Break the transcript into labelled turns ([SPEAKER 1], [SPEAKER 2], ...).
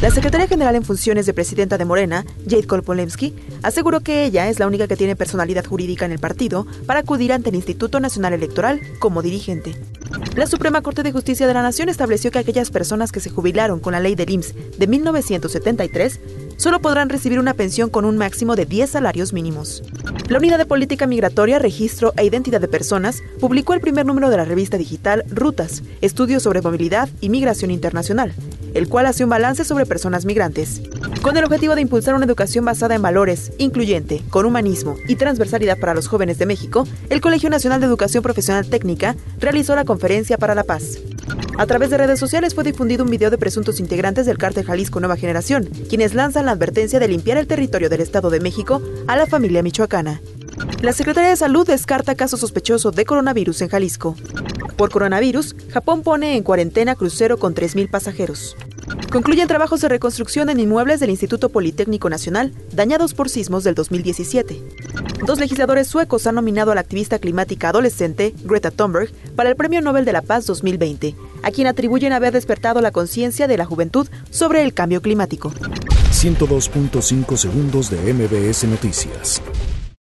[SPEAKER 1] La secretaria general en funciones de presidenta de Morena, Jade Kolpolemsky, aseguró que ella es la única que tiene personalidad jurídica en el partido para acudir ante el Instituto Nacional Electoral como dirigente. La Suprema Corte de Justicia de la Nación estableció que aquellas personas que se jubilaron con la ley del IMSS de 1973 solo podrán recibir una pensión con un máximo de 10 salarios mínimos. La Unidad de Política Migratoria, Registro e Identidad de Personas publicó el primer número de la revista digital Rutas, Estudios sobre Movilidad y Migración Internacional, el cual hace un balance sobre personas migrantes. Con el objetivo de impulsar una educación basada en valores, incluyente, con humanismo y transversalidad para los jóvenes de México, el Colegio Nacional de Educación Profesional Técnica realizó la Conferencia para la Paz. A través de redes sociales fue difundido un video de presuntos integrantes del cártel Jalisco Nueva Generación, quienes lanzan la advertencia de limpiar el territorio del Estado de México a la familia michoacana. La Secretaría de Salud descarta caso sospechoso de coronavirus en Jalisco. Por coronavirus, Japón pone en cuarentena crucero con 3.000 pasajeros. Concluyen trabajos de reconstrucción en inmuebles del Instituto Politécnico Nacional dañados por sismos del 2017. Dos legisladores suecos han nominado a la activista climática adolescente Greta Thunberg para el Premio Nobel de la Paz 2020, a quien atribuyen haber despertado la conciencia de la juventud sobre el cambio climático.
[SPEAKER 2] 102.5 segundos de MBS Noticias.